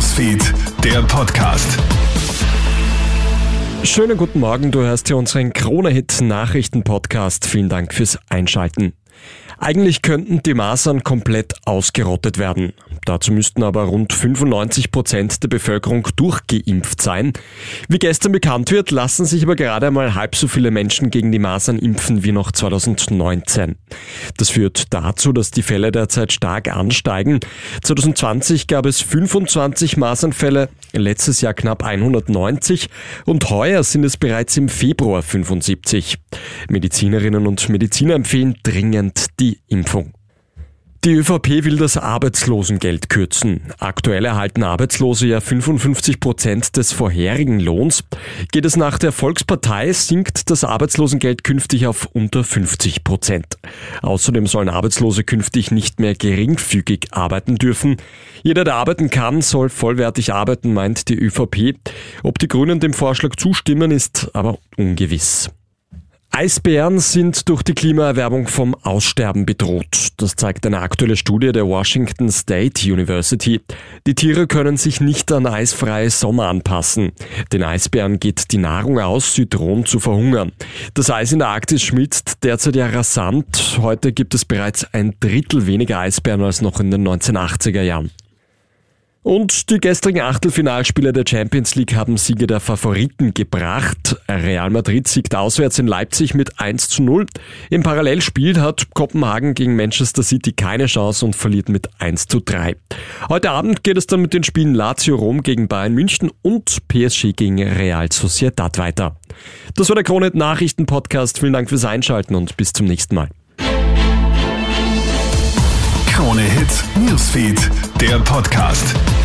Newsfeed, der Podcast. Schönen guten Morgen, du hörst hier unseren Krone-Hit Nachrichten-Podcast. Vielen Dank fürs Einschalten. Eigentlich könnten die Masern komplett ausgerottet werden. Dazu müssten aber rund 95 Prozent der Bevölkerung durchgeimpft sein. Wie gestern bekannt wird, lassen sich aber gerade einmal halb so viele Menschen gegen die Masern impfen wie noch 2019. Das führt dazu, dass die Fälle derzeit stark ansteigen. 2020 gab es 25 Masernfälle, letztes Jahr knapp 190 und heuer sind es bereits im Februar 75. Medizinerinnen und Mediziner empfehlen dringend die Impfung. Die ÖVP will das Arbeitslosengeld kürzen. Aktuell erhalten Arbeitslose ja 55 Prozent des vorherigen Lohns. Geht es nach der Volkspartei, sinkt das Arbeitslosengeld künftig auf unter 50 Prozent. Außerdem sollen Arbeitslose künftig nicht mehr geringfügig arbeiten dürfen. Jeder, der arbeiten kann, soll vollwertig arbeiten, meint die ÖVP. Ob die Grünen dem Vorschlag zustimmen, ist aber ungewiss. Eisbären sind durch die Klimaerwärmung vom Aussterben bedroht. Das zeigt eine aktuelle Studie der Washington State University. Die Tiere können sich nicht an eisfreie Sommer anpassen. Den Eisbären geht die Nahrung aus, sie drohen zu verhungern. Das Eis in der Arktis schmilzt derzeit ja rasant. Heute gibt es bereits ein Drittel weniger Eisbären als noch in den 1980er Jahren. Und die gestrigen Achtelfinalspiele der Champions League haben Siege der Favoriten gebracht. Real Madrid siegt auswärts in Leipzig mit 1 zu 0. Im Parallelspiel hat Kopenhagen gegen Manchester City keine Chance und verliert mit 1 zu 3. Heute Abend geht es dann mit den Spielen Lazio Rom gegen Bayern München und PSG gegen Real Sociedad weiter. Das war der Krone Nachrichten Podcast. Vielen Dank fürs Einschalten und bis zum nächsten Mal. Krone Hits, Newsfeed, der Podcast.